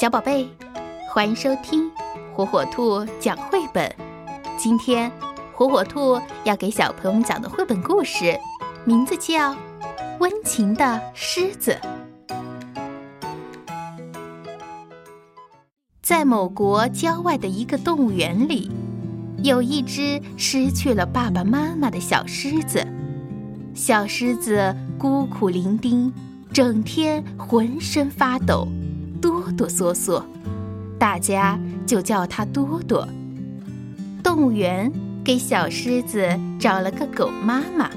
小宝贝，欢迎收听火火兔讲绘本。今天，火火兔要给小朋友们讲的绘本故事，名字叫《温情的狮子》。在某国郊外的一个动物园里，有一只失去了爸爸妈妈的小狮子。小狮子孤苦伶仃，整天浑身发抖。哆哆嗦嗦，大家就叫它多多。动物园给小狮子找了个狗妈妈，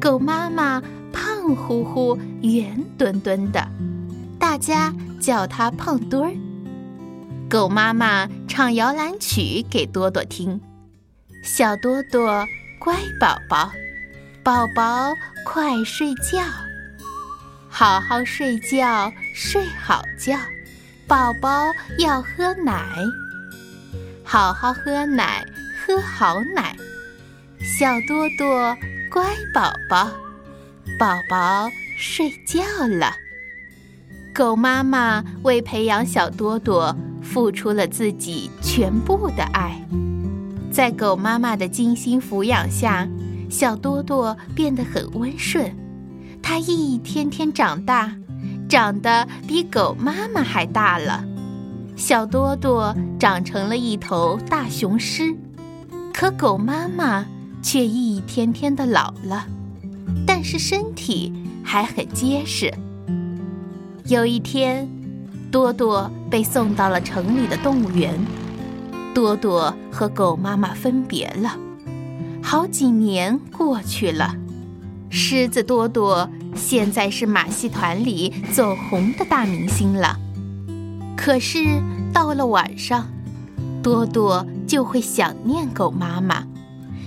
狗妈妈胖乎乎、圆墩墩的，大家叫它胖墩儿。狗妈妈唱摇篮曲给多多听，小多多乖宝宝，宝宝快睡觉。好好睡觉，睡好觉，宝宝要喝奶。好好喝奶，喝好奶。小多多乖宝宝，宝宝睡觉了。狗妈妈为培养小多多，付出了自己全部的爱。在狗妈妈的精心抚养下，小多多变得很温顺。它一天天长大，长得比狗妈妈还大了。小多多长成了一头大雄狮，可狗妈妈却一天天的老了，但是身体还很结实。有一天，多多被送到了城里的动物园。多多和狗妈妈分别了，好几年过去了。狮子多多现在是马戏团里走红的大明星了，可是到了晚上，多多就会想念狗妈妈，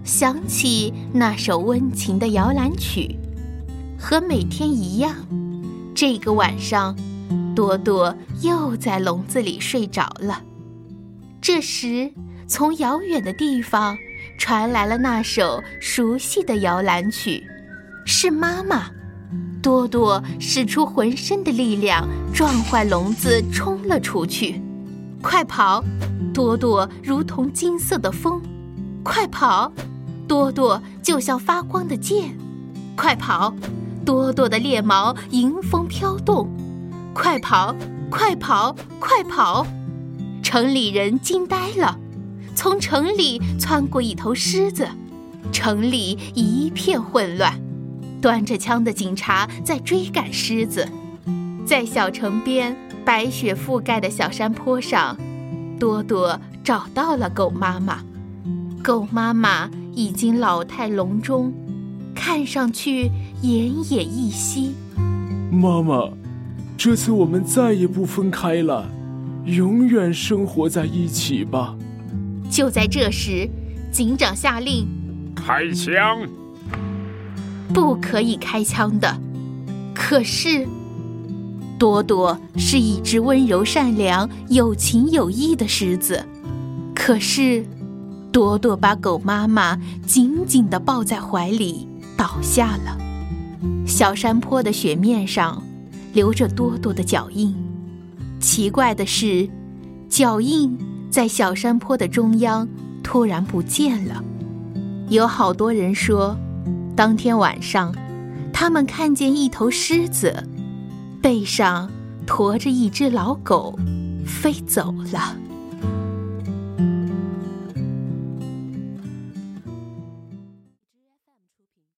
想起那首温情的摇篮曲，和每天一样。这个晚上，多多又在笼子里睡着了。这时，从遥远的地方传来了那首熟悉的摇篮曲。是妈妈，多多使出浑身的力量撞坏笼子，冲了出去。快跑！多多如同金色的风，快跑！多多就像发光的箭，快跑！多多的猎毛迎风飘动，快跑！快跑！快跑！城里人惊呆了，从城里窜过一头狮子，城里一片混乱。端着枪的警察在追赶狮子，在小城边白雪覆盖的小山坡上，多多找到了狗妈妈。狗妈妈已经老态龙钟，看上去奄奄一息。妈妈，这次我们再也不分开了，永远生活在一起吧。就在这时，警长下令：开枪！不可以开枪的。可是，多多是一只温柔善良、有情有义的狮子。可是，多多把狗妈妈紧紧地抱在怀里，倒下了。小山坡的雪面上，留着多多的脚印。奇怪的是，脚印在小山坡的中央突然不见了。有好多人说。当天晚上，他们看见一头狮子，背上驮着一只老狗，飞走了。